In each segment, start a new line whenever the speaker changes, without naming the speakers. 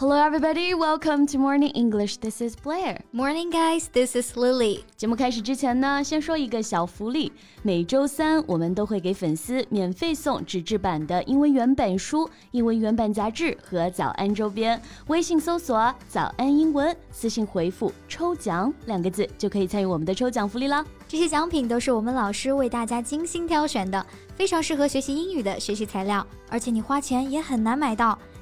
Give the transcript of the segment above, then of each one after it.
Hello, everybody. Welcome to Morning English. This is Blair.
Morning, guys. This is Lily.
节目开始之前呢，先说一个小福利。每周三我们都会给粉丝免费送纸质版的英文原版书、英文原版杂志和早安周边。微信搜索“早安英文”，私信回复“抽奖”两个字就可以参与我们的抽奖福利啦。
这些奖品都是我们老师为大家精心挑选的，非常适合学习英语的学习材料，而且你花钱也很难买到。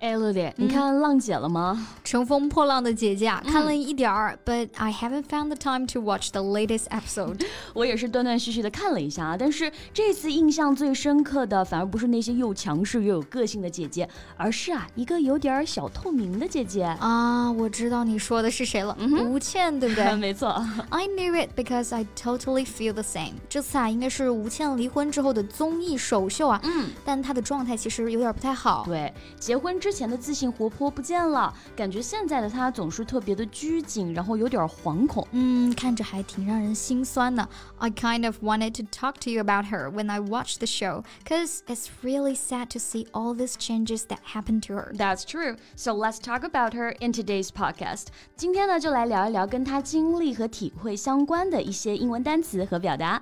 哎，露姐，你看浪姐了吗？
乘风破浪的姐姐啊，看了一点儿，but I haven't found the time to watch the latest episode。
我也是断断续续的看了一下啊，但是这次印象最深刻的反而不是那些又强势又有个性的姐姐，而是啊一个有点小透明的姐姐
啊。我知道你说的是谁了，吴倩，对不对？
没错。
I knew it because I totally feel the same。这次啊，应该是吴倩离婚之后的综艺首秀啊，嗯，但她的状态其实有点不太好。
对，结婚之。之前的自信活泼不见了，感觉现在的她总是特别的拘谨，然后有点惶恐。
嗯，看着还挺让人心酸的。I kind of wanted to talk to you about her when I watched the show, cause it's really sad to see all these changes that happened to her.
That's true. So let's talk about her in today's podcast. 今天呢，就来聊一聊跟她经历和体会相关的一些英文单词和表达。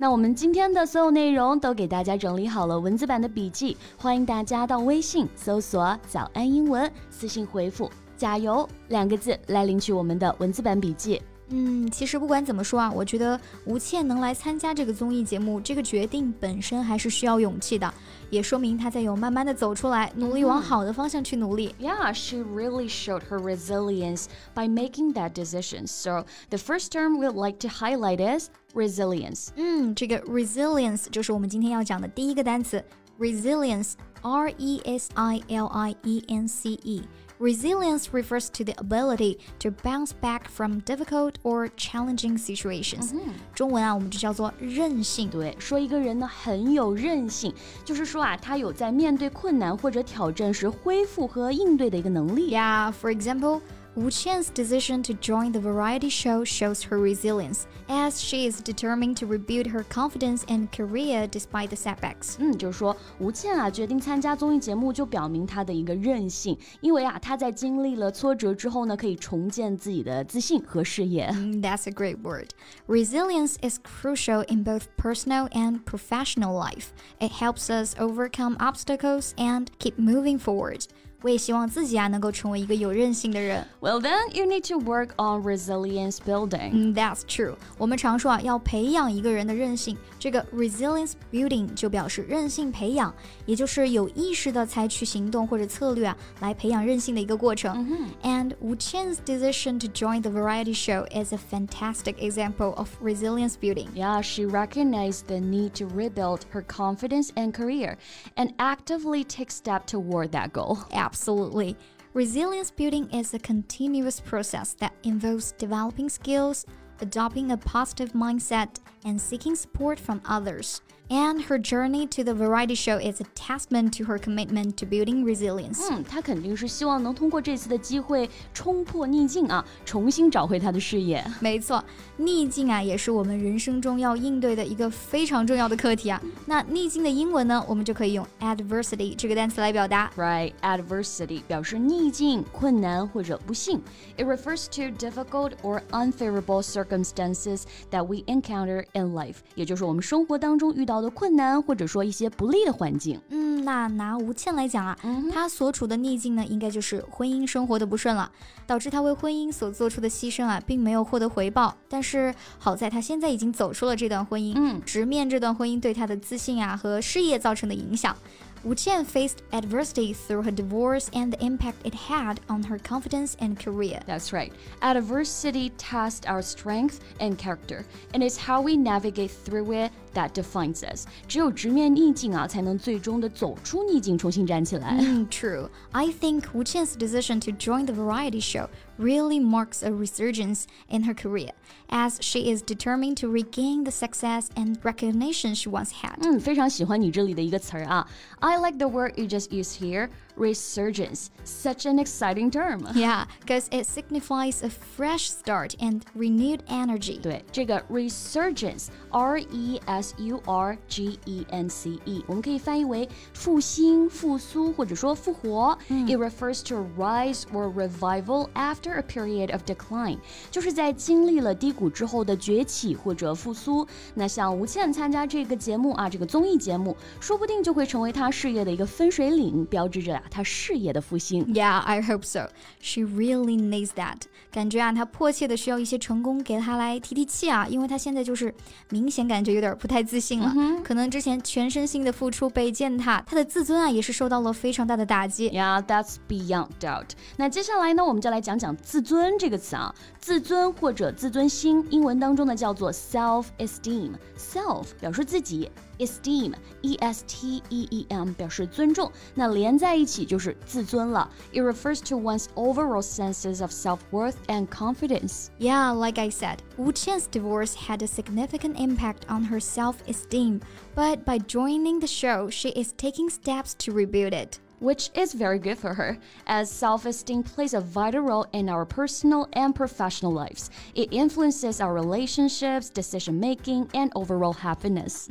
那我们今天的所有内容都给大家整理好了文字版的笔记，欢迎大家到微信搜索“早安英文”，私信回复“加油”两个字来领取我们的文字版笔记。
嗯，其实不管怎么说啊，我觉得吴倩能来参加这个综艺节目，这个决定本身还是需要勇气的，也说明她在有慢慢的走出来，努力往好的方向去努力。
Yeah, she really showed her resilience by making that decision. So the first term we'd like to highlight is resilience.
嗯，这个 resilience 就是我们今天要讲的第一个单词，resilience。R E S I L I E N C E. Resilience refers to the ability to bounce back from difficult or challenging situations. 中文啊，我们就叫做韧性。
对，说一个人呢很有韧性，就是说啊，他有在面对困难或者挑战时恢复和应对的一个能力。
Yeah, for example. Wu Qian's decision to join the variety show shows her resilience, as she is determined to rebuild her confidence and career despite the setbacks.
嗯，就是说吴倩啊决定参加综艺节目，就表明她的一个韧性，因为啊她在经历了挫折之后呢，可以重建自己的自信和事业。
Mm, that's a great word. Resilience is crucial in both personal and professional life. It helps us overcome obstacles and keep moving forward. 我也希望自己啊能够成为一个有韧性的人。
Well, then you need to work on resilience building.
嗯，That's true. 我们常说啊，要培养一个人的韧性。这个 resilience building 就表示韧性培养，也就是有意识的采取行动或者策略啊，来培养韧性的一个过程。And Wu Qian's decision to join the variety show is a fantastic example of resilience building.
Yeah, she recognized the need to rebuild her confidence and career, and actively take steps toward that goal.
Absolutely. Resilience building is a continuous process that involves developing skills, adopting a positive mindset, and seeking support from others and her journey to the variety show is a testament to her commitment to building resilience.
嗯，她肯定是希望能通过这次的机会冲破逆境啊，重新找回她的事业。
没错，逆境啊，也是我们人生中要应对的一个非常重要的课题啊。那逆境的英文呢，我们就可以用 adversity 这个单词来表达。
Right, adversity 表示逆境、困难或者不幸。It refers to difficult or unfavorable circumstances that we encounter in life，也就是我们生活当中遇到。的困难，或者说一些不利的环境。
嗯，那拿吴倩来讲啊，她所处的逆境呢，应该就是婚姻生活的不顺了，导致她为婚姻所做出的牺牲啊，并没有获得回报。但是好在她现在已经走出了这段婚姻，嗯，直面这段婚姻对她的自信啊和事业造成的影响。Wu Qian faced adversity through her divorce and the impact it had on her confidence and career.
That's right. Adversity tests our strength and character, and it's how we navigate through it that defines us. 只有直面逆境啊，才能最终的走出逆境，重新站起来。
Mm, true. I think Wu Qian's decision to join the variety show really marks a resurgence in her career, as she is determined to regain the success and recognition she once had.
嗯，非常喜欢你这里的一个词儿啊。I like the word you just used here resurgence. Such an exciting term.
Yeah, because it signifies a fresh start and renewed energy.
对，这个 resurgence，R E S U R G E N C E，我们可以翻译为复兴、复苏或者说复活。It refers to a rise or revival after a period of decline，就是在经历了低谷之后的崛起或者复苏。那像吴倩参加这个节目啊，这个综艺节目，说不定就会成为她事业的一个分水岭，标志着啊 她事业的复兴。
Yeah, I hope so. She really needs that. 感觉啊，她迫切的需要一些成功给她来提提气啊，因为她现在就是明显感觉有点不太自信了。可能之前全身心的付出被践踏，她的自尊啊也是受到了非常大的打击。
Yeah, that's beyond doubt. 那接下来呢，我们就来讲讲自尊这个词啊，自尊或者自尊心，英文当中呢叫做 self-esteem。self 表示自己。esteem e s t e e m 表示尊重，那连在一起就是自尊了。It refers to one's overall senses of self-worth and confidence.
Yeah, like I said, Wu Qian's divorce had a significant impact on her self-esteem, but by joining the show, she is taking steps to rebuild it
which is very good for her, as self esteem plays a vital role in our personal and professional lives. It influences our relationships, decision making, and overall happiness.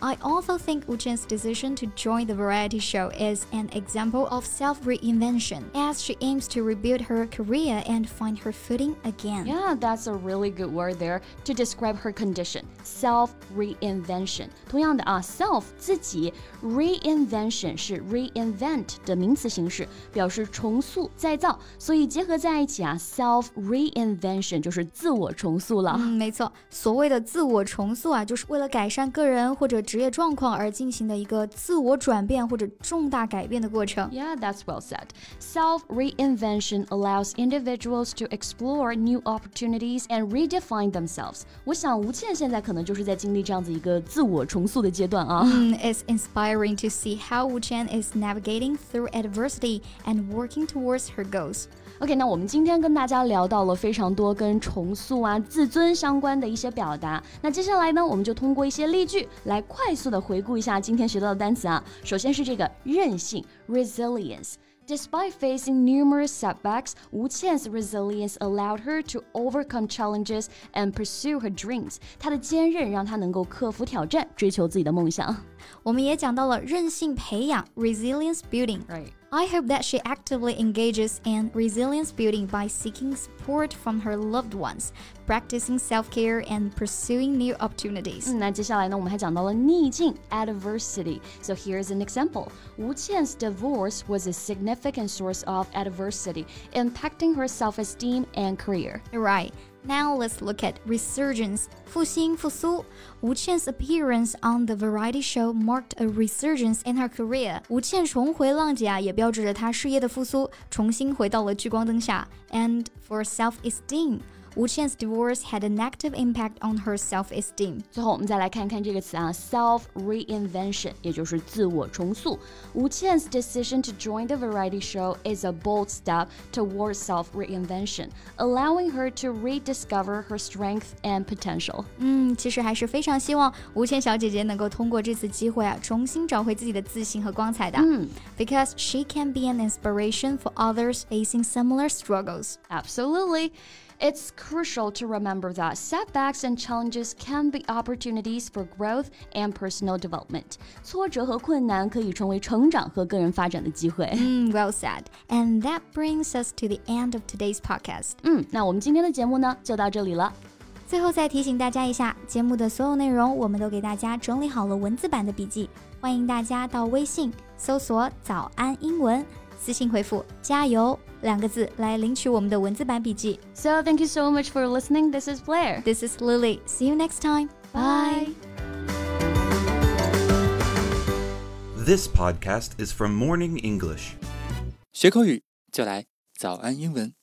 i also think Wu Qian's decision to join the variety show is an example of self-reinvention, as she aims to rebuild her career and find her footing again.
Yeah, that's a really good word there to describe her condition: self-reinvention reinvention. reinvention。同样的啊，self 自己，reinvention 是 reinvent 的名词形式，表示重塑、再造，所以结合在一起啊，self reinvention 就是自我重塑了。
嗯，没错，所谓的自我重塑啊，就是为了改善个人或者职业状况而进行的一个自我转变或者重大改变的过程。
Yeah, that's well said. Self reinvention allows individuals to explore new opportunities and redefine themselves. 我想吴倩现在可能就是在经历这样子一个。 自我重塑的阶段啊。
嗯，It's inspiring to see how Wu Chen is navigating through adversity and working towards her goals.
OK，那我们今天跟大家聊到了非常多跟重塑啊、自尊相关的一些表达。那接下来呢，我们就通过一些例句来快速的回顾一下今天学到的单词啊。首先是这个韧性 （resilience）。Despite facing numerous setbacks, Wu Qian's resilience allowed her to overcome challenges and pursue her dreams. 她的坚韧让她能够克服挑战，追求自己的梦想。
我们也讲到了韧性培养 （resilience
building）。Right.
I hope that she actively engages in resilience building by seeking support from her loved ones, practicing self-care and pursuing new opportunities.
那接下来呢，我们还讲到了逆境 adversity. So here's an example. Wu Qian's divorce was a significant source of adversity, impacting her self-esteem and career.
Right. Now let's look at resurgence. 复兴复苏. Wu Qian's appearance on the variety show marked a resurgence in her career. 吴倩重回浪姐啊，也标志着她事业的复苏，重新回到了聚光灯下。And for self-esteem. Wu Qian's divorce had a negative impact on her self-esteem.
最后我们再来看看这个词啊，self reinvention，也就是自我重塑。Wu Qian's decision to join the variety show is a bold step towards self reinvention, allowing her to rediscover her strength and potential.
嗯，其实还是非常希望吴倩小姐姐能够通过这次机会啊，重新找回自己的自信和光彩的。嗯，because she can be an inspiration for others facing similar struggles.
Absolutely. It's crucial to remember that setbacks and challenges can be opportunities for growth and personal development. 挫折和困难可以成为成长和个人发展的机会。
嗯，Well said. And that brings us to the end of today's podcast.
嗯，那我们今天的节目呢就到这里了。
最后再提醒大家一下，节目的所有内容我们都给大家整理好了文字版的笔记，欢迎大家到微信搜索“早安英文”。 私信回复“加油”两个字来领取我们的文字版笔记。
So thank you so much for listening. This is Blair.
This is Lily. See you next time. Bye.
This podcast is from Morning English.
学口语就来早安英文。